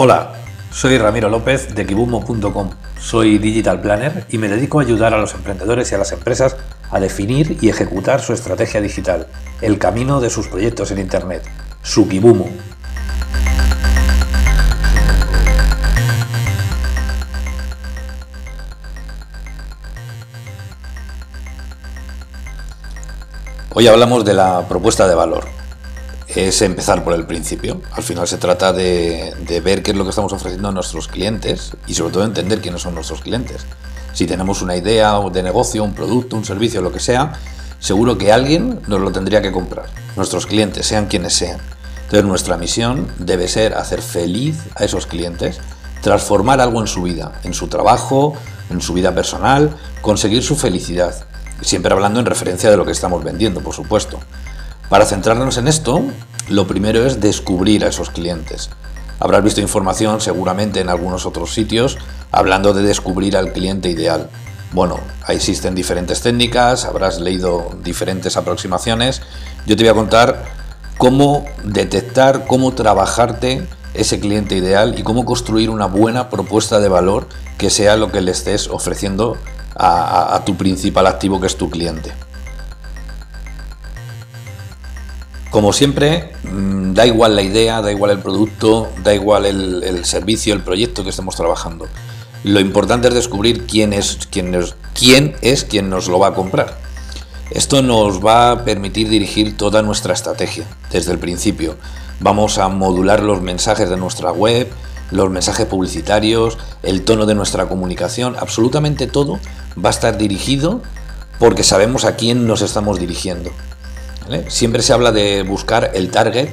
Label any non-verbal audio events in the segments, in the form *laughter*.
Hola, soy Ramiro López de kibumo.com. Soy Digital Planner y me dedico a ayudar a los emprendedores y a las empresas a definir y ejecutar su estrategia digital, el camino de sus proyectos en Internet, su Kibumo. Hoy hablamos de la propuesta de valor es empezar por el principio. Al final se trata de, ver qué es lo que estamos ofreciendo a nuestros clientes y sobre todo entender quiénes son nuestros clientes. Si tenemos una idea de negocio, un producto, un servicio, lo que sea, seguro que alguien nos lo tendría que comprar. Nuestros clientes, sean quienes sean. Entonces nuestra misión debe ser hacer feliz a esos clientes, transformar algo en su vida, en su trabajo, en su vida personal, conseguir su felicidad. Siempre hablando en referencia de lo que estamos vendiendo, por supuesto. Para centrarnos en esto, lo primero es descubrir a esos clientes. Habrás visto información seguramente en algunos otros sitios hablando de descubrir al cliente ideal. Bueno, existen diferentes técnicas, habrás leído diferentes aproximaciones. Yo te voy a contar cómo detectar, cómo trabajarte ese cliente ideal y cómo construir una buena propuesta de valor que sea lo que le estés ofreciendo a, a tu principal activo que es tu cliente. Como siempre, mm, da igual la idea, da igual el producto, da igual el, servicio, el proyecto que estemos trabajando. Lo importante es descubrir quién es, quién, es, quién es quien nos lo va a comprar. Esto nos va a permitir dirigir toda nuestra estrategia desde el principio. Vamos a modular los mensajes de nuestra web, los mensajes publicitarios, el tono de nuestra comunicación, absolutamente todo va a estar dirigido porque sabemos a quién nos estamos dirigiendo. Siempre se habla de buscar el target,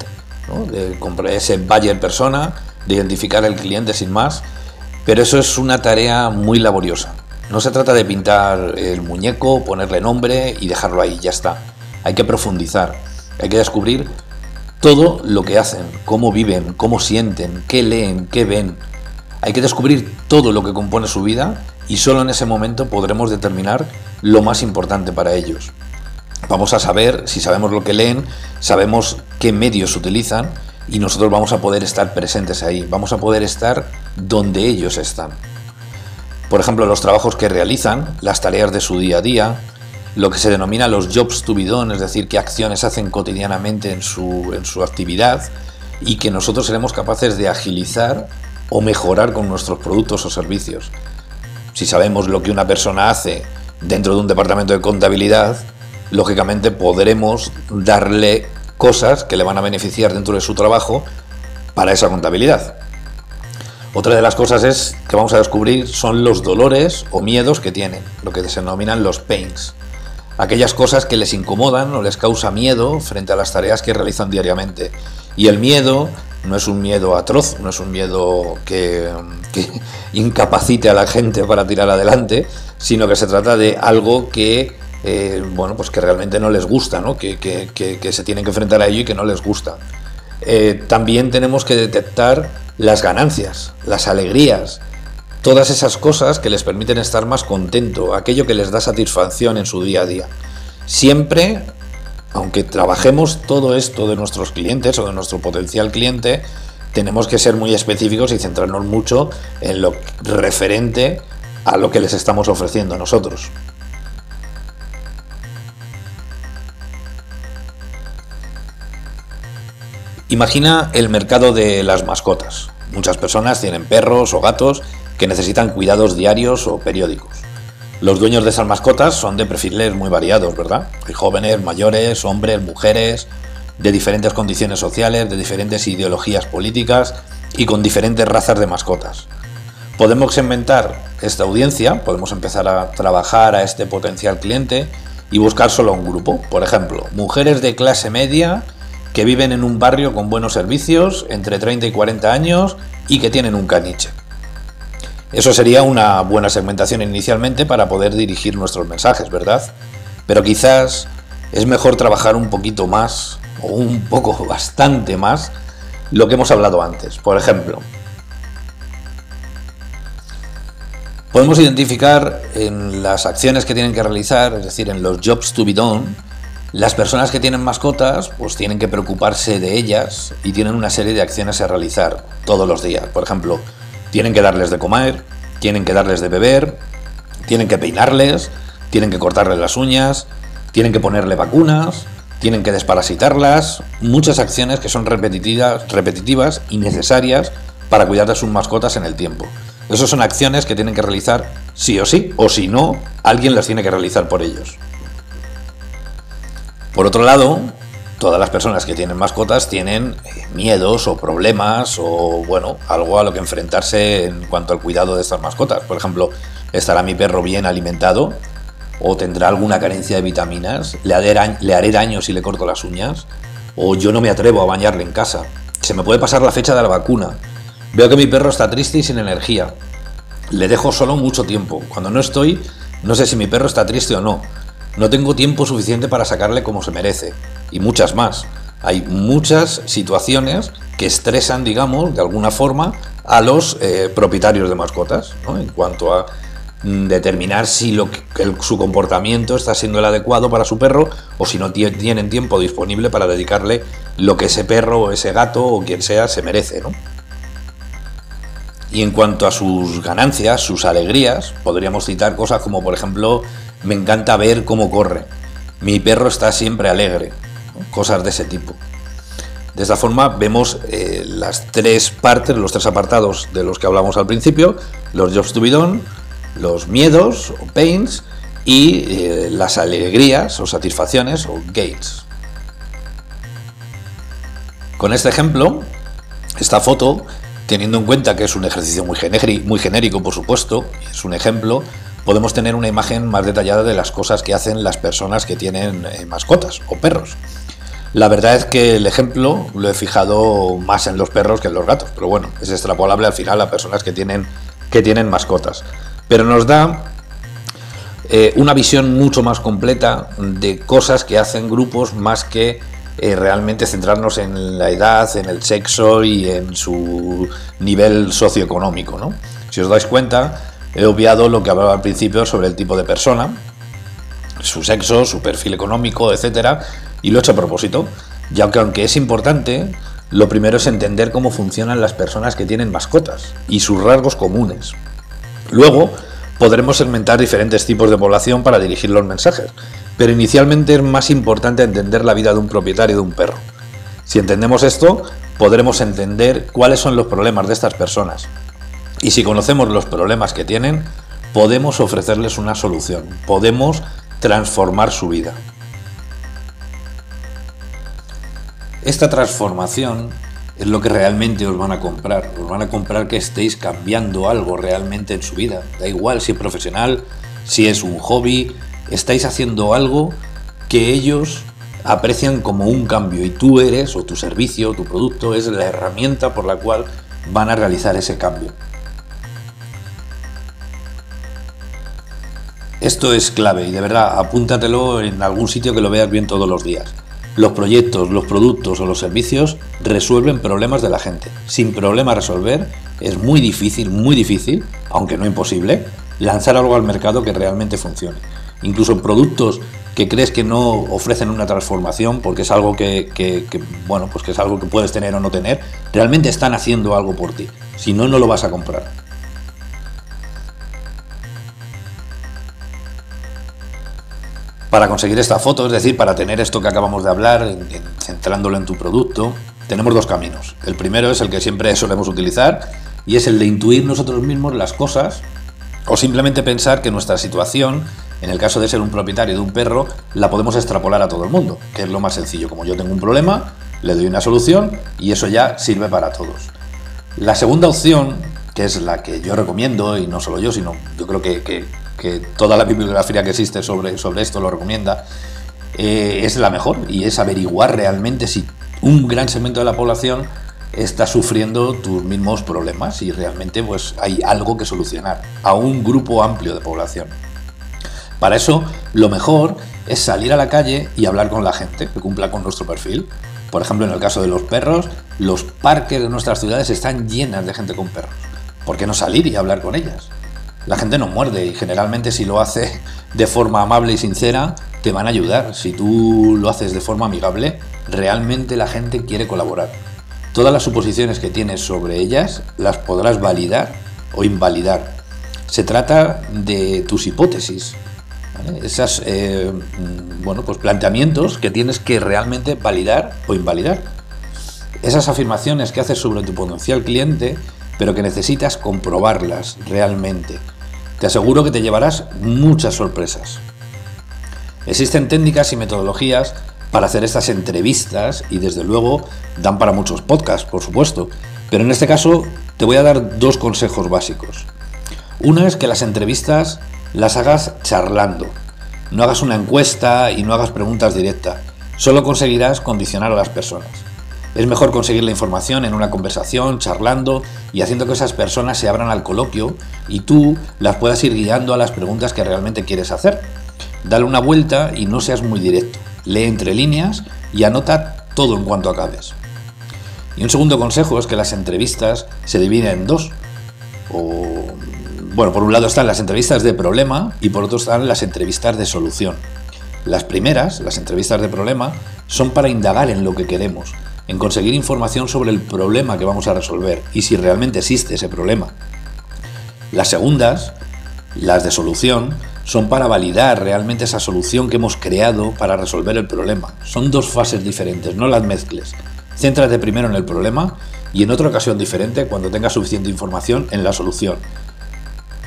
de comprar ese buyer persona, de identificar el cliente sin más, pero eso es una tarea muy laboriosa. No se trata de pintar el muñeco, ponerle nombre y dejarlo ahí, ya está. Hay que profundizar, hay que descubrir todo lo que hacen, cómo viven, cómo sienten, qué leen, qué ven. Hay que descubrir todo lo que compone su vida y solo en ese momento podremos determinar lo más importante para ellos. Vamos a saber, si sabemos lo que leen, sabemos qué medios utilizan y nosotros vamos a poder estar presentes ahí, vamos a poder estar donde ellos están. Por ejemplo, los trabajos que realizan, las tareas de su día a día, lo que se denomina los jobs to be done, es decir, qué acciones hacen cotidianamente en su, en su actividad y que nosotros seremos capaces de agilizar o mejorar con nuestros productos o servicios. Si sabemos lo que una persona hace dentro de un departamento de contabilidad, lógicamente podremos darle cosas que le van a beneficiar dentro de su trabajo para esa contabilidad. Otra de las cosas es que vamos a descubrir son los dolores o miedos que tienen, lo que se denominan los pains. Aquellas cosas que les incomodan o les causa miedo frente a las tareas que realizan diariamente. Y el miedo no es un miedo atroz, no es un miedo que, que incapacite a la gente para tirar adelante, sino que se trata de algo que eh, bueno, pues que realmente no les gusta, ¿no? Que, se tienen que enfrentar a ello y que no les gusta. Eh, también tenemos que detectar las ganancias, las alegrías, todas esas cosas que les permiten estar más contento, aquello que les da satisfacción en su día a día. Siempre, aunque trabajemos todo esto de nuestros clientes o de nuestro potencial cliente, tenemos que ser muy específicos y centrarnos mucho en lo referente a lo que les estamos ofreciendo nosotros. Imagina el mercado de las mascotas. Muchas personas tienen perros o gatos que necesitan cuidados diarios o periódicos. Los dueños de esas mascotas son de perfiles muy variados, ¿verdad? Hay jóvenes, mayores, hombres, mujeres, de diferentes condiciones sociales, de diferentes ideologías políticas y con diferentes razas de mascotas. Podemos segmentar esta audiencia, podemos empezar a trabajar a este potencial cliente y buscar solo un grupo. Por ejemplo, mujeres de clase media que viven en un barrio con buenos servicios, entre 30 y 40 años y que tienen un caniche. Eso sería una buena segmentación inicialmente para poder dirigir nuestros mensajes, ¿verdad? Pero quizás es mejor trabajar un poquito más, o un poco *laughs* bastante más, lo que hemos hablado antes. Por ejemplo, podemos identificar en las acciones que tienen que realizar, es decir, en los jobs to be done, Las personas que tienen mascotas, pues tienen que preocuparse de ellas y tienen una serie de acciones a realizar todos los días. Por ejemplo, tienen que darles de comer, tienen que darles de beber, tienen que peinarles, tienen que cortarles las uñas, tienen que ponerle vacunas, tienen que desparasitarlas, muchas acciones que son repetitivas, repetitivas y necesarias para cuidar de sus mascotas en el tiempo. Esas son acciones que tienen que realizar sí o sí, o si no, alguien las tiene que realizar por ellos. Por otro lado, todas las personas que tienen mascotas tienen eh, miedos o problemas o, bueno, algo a lo que enfrentarse en cuanto al cuidado de estas mascotas. Por ejemplo, ¿estará mi perro bien alimentado? ¿O tendrá alguna carencia de vitaminas? ¿Le haré, daño si le corto las uñas? ¿O yo no me atrevo a bañarle en casa? Se me puede pasar la fecha de la vacuna. Veo que mi perro está triste y sin energía. Le dejo solo mucho tiempo. Cuando no estoy, no sé si mi perro está triste o no. No tengo tiempo suficiente para sacarle como se merece. Y muchas más. Hay muchas situaciones que estresan, digamos, de alguna forma a los eh, propietarios de mascotas, en cuanto a mm, determinar si lo su comportamiento está siendo el adecuado para su perro o si no tienen tiempo disponible para dedicarle lo que ese perro o ese gato o quien sea se merece. Y en cuanto a sus ganancias, sus alegrías, podríamos citar cosas como, por ejemplo, me encanta ver cómo corre. Mi perro está siempre alegre. Cosas de ese tipo. De esta forma vemos eh, las tres partes, los tres apartados de los que hablamos al principio, los jobs to be done, los miedos o pains y eh, las alegrías o satisfacciones o gains. Con este ejemplo, esta foto, teniendo en cuenta que es un ejercicio muy, muy genérico, por supuesto, es un ejemplo, podemos tener una imagen más detallada de las cosas que hacen las personas que tienen eh, mascotas o perros. La verdad es que el ejemplo lo he fijado más en los perros que en los gatos, pero bueno, es extrapolable al final a personas que tienen, que tienen mascotas. Pero nos da eh, una visión mucho más completa de cosas que hacen grupos más que eh, realmente centrarnos en la edad, en el sexo y en su nivel socioeconómico. ¿no? Si os dais cuenta, He obviado lo que hablaba al principio sobre el tipo de persona, su sexo, su perfil económico, etcétera, y lo he hecho a propósito, ya que aunque es importante, lo primero es entender cómo funcionan las personas que tienen mascotas y sus rasgos comunes. Luego, podremos segmentar diferentes tipos de población para dirigir los mensajes, pero inicialmente es más importante entender la vida de un propietario de un perro. Si entendemos esto, podremos entender cuáles son los problemas de estas personas, y si conocemos los problemas que tienen, podemos ofrecerles una solución, podemos transformar su vida. Esta transformación es lo que realmente os van a comprar. Os van a comprar que estéis cambiando algo realmente en su vida. Da igual si es profesional, si es un hobby, estáis haciendo algo que ellos aprecian como un cambio y tú eres, o tu servicio, o tu producto, es la herramienta por la cual van a realizar ese cambio. Esto es clave y de verdad apúntatelo en algún sitio que lo veas bien todos los días. Los proyectos, los productos o los servicios resuelven problemas de la gente. Sin problema resolver es muy difícil, muy difícil, aunque no imposible, lanzar algo al mercado que realmente funcione. Incluso productos que crees que no ofrecen una transformación porque es algo que, que, bueno pues que es algo que puedes tener o no tener realmente están haciendo algo por ti si no no lo vas a comprar Para conseguir esta foto, es decir, para tener esto que acabamos de hablar, centrándolo en tu producto, tenemos dos caminos. El primero es el que siempre solemos utilizar y es el de intuir nosotros mismos las cosas o simplemente pensar que nuestra situación, en el caso de ser un propietario de un perro, la podemos extrapolar a todo el mundo, que es lo más sencillo. Como yo tengo un problema, le doy una solución y eso ya sirve para todos. La segunda opción, que es la que yo recomiendo, y no solo yo, sino yo creo que, que toda la bibliografía que existe sobre, sobre esto lo recomienda, eh, es la mejor y es averiguar realmente si un gran segmento de la población está sufriendo tus mismos problemas y realmente pues hay algo que solucionar a un grupo amplio de población. Para eso lo mejor es salir a la calle y hablar con la gente que cumpla con nuestro perfil. Por ejemplo, en el caso de los perros, los parques de nuestras ciudades están llenas de gente con perros. ¿Por qué no salir y hablar con ellas? La gente no muerde y generalmente si lo hace de forma amable y sincera, te van a ayudar. Si tú lo haces de forma amigable, realmente la gente quiere colaborar. Todas las suposiciones que tienes sobre ellas las podrás validar o invalidar. Se trata de tus hipótesis, esas eh, bueno, pues planteamientos que tienes que realmente validar o invalidar. Esas afirmaciones que haces sobre tu potencial cliente, pero que necesitas comprobarlas realmente. Te aseguro que te llevarás muchas sorpresas. Existen técnicas y metodologías para hacer estas entrevistas y desde luego dan para muchos podcasts, por supuesto. Pero en este caso te voy a dar dos consejos básicos. Una es que las entrevistas las hagas charlando. No hagas una encuesta y no hagas preguntas directas. Solo conseguirás condicionar a las personas. Es mejor conseguir la información en una conversación, charlando y haciendo que esas personas se abran al coloquio y tú las puedas ir guiando a las preguntas que realmente quieres hacer. Dale una vuelta y no seas muy directo. Lee entre líneas y anota todo en cuanto acabes. Y un segundo consejo es que las entrevistas se dividen en dos. Bueno, por un lado están las entrevistas de problema y por otro están las entrevistas de solución. Las primeras, las entrevistas de problema, son para indagar en lo que queremos, en conseguir información sobre el problema que vamos a resolver y si realmente existe ese problema. Las segundas, las de solución, son para validar realmente esa solución que hemos creado para resolver el problema. Son dos fases diferentes, no las mezcles. Céntrate primero en el problema y en otra ocasión diferente, cuando tengas suficiente información, en la solución.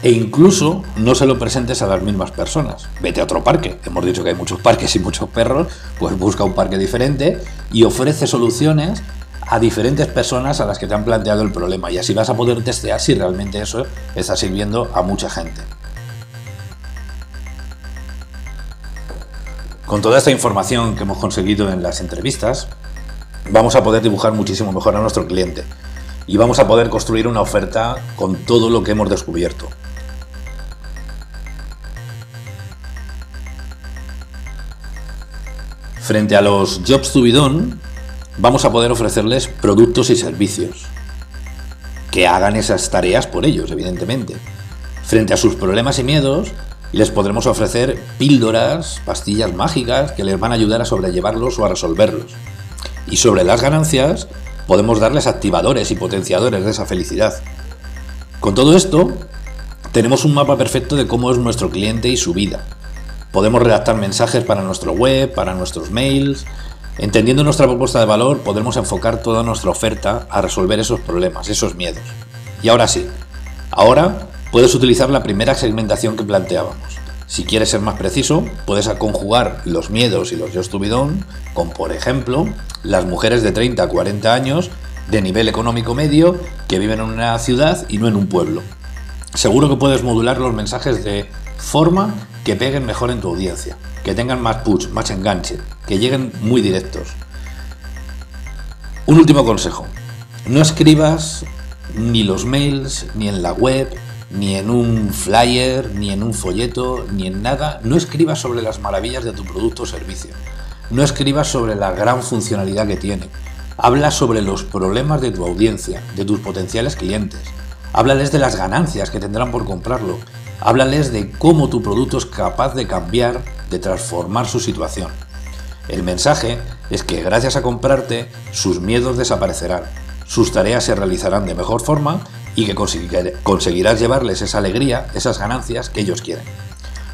E incluso no se lo presentes a las mismas personas. Vete a otro parque. Hemos dicho que hay muchos parques y muchos perros, pues busca un parque diferente y ofrece soluciones a diferentes personas a las que te han planteado el problema. Y así vas a poder testear si realmente eso está sirviendo a mucha gente. Con toda esta información que hemos conseguido en las entrevistas, vamos a poder dibujar muchísimo mejor a nuestro cliente y vamos a poder construir una oferta con todo lo que hemos descubierto. Frente a los jobs to be done, vamos a poder ofrecerles productos y servicios que hagan esas tareas por ellos, evidentemente. Frente a sus problemas y miedos, les podremos ofrecer píldoras, pastillas mágicas que les van a ayudar a sobrellevarlos o a resolverlos. Y sobre las ganancias, podemos darles activadores y potenciadores de esa felicidad. Con todo esto, tenemos un mapa perfecto de cómo es nuestro cliente y su vida. Podemos redactar mensajes para nuestro web, para nuestros mails. Entendiendo nuestra propuesta de valor, podremos enfocar toda nuestra oferta a resolver esos problemas, esos miedos. Y ahora sí, ahora puedes utilizar la primera segmentación que planteábamos. Si quieres ser más preciso, puedes conjugar los miedos y los yo estubidón con, por ejemplo, las mujeres de 30 a 40 años de nivel económico medio que viven en una ciudad y no en un pueblo. Seguro que puedes modular los mensajes de forma que peguen mejor en tu audiencia, que tengan más push, más enganche, que lleguen muy directos. Un último consejo. No escribas ni los mails, ni en la web, ni en un flyer, ni en un folleto, ni en nada. No escribas sobre las maravillas de tu producto o servicio. No escribas sobre la gran funcionalidad que tiene. Habla sobre los problemas de tu audiencia, de tus potenciales clientes. Háblales de las ganancias que tendrán por comprarlo. Háblales de cómo tu producto es capaz de cambiar, de transformar su situación. El mensaje es que gracias a comprarte, sus miedos desaparecerán, sus tareas se realizarán de mejor forma y que conseguirás llevarles esa alegría, esas ganancias que ellos quieren.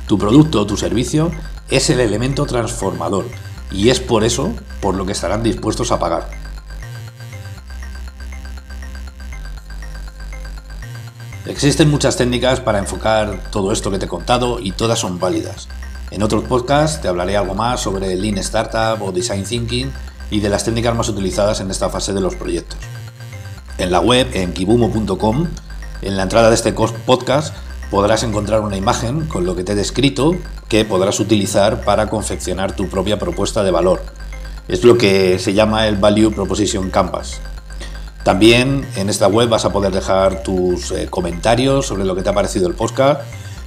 Tu producto o tu servicio es el elemento transformador y es por eso por lo que estarán dispuestos a pagar. Existen muchas técnicas para enfocar todo esto que te he contado y todas son válidas. En otros podcasts te hablaré algo más sobre Lean Startup o Design Thinking y de las técnicas más utilizadas en esta fase de los proyectos en la web, en kibumo.com, en la entrada de este podcast podrás encontrar una imagen con lo que te he descrito que podrás utilizar para confeccionar tu propia propuesta de valor. Es lo que se llama el Value Proposition Canvas. También en esta web vas a poder dejar tus eh, comentarios sobre lo que te ha parecido el podcast.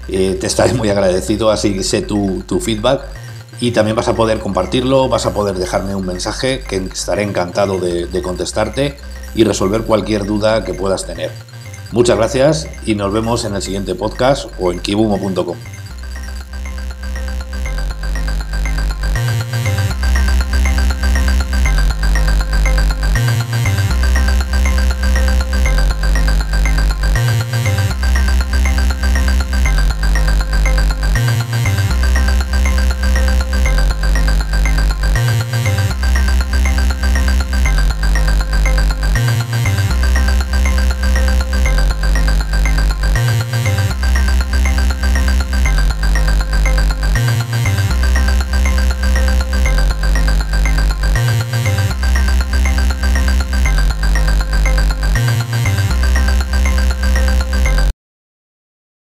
Eh, te estaré muy agradecido, así sé tu, feedback y también vas a poder compartirlo, vas a poder dejarme un mensaje que estaré encantado de, de contestarte y resolver cualquier duda que puedas tener. Muchas gracias y nos vemos en el siguiente podcast o en kibumo.com.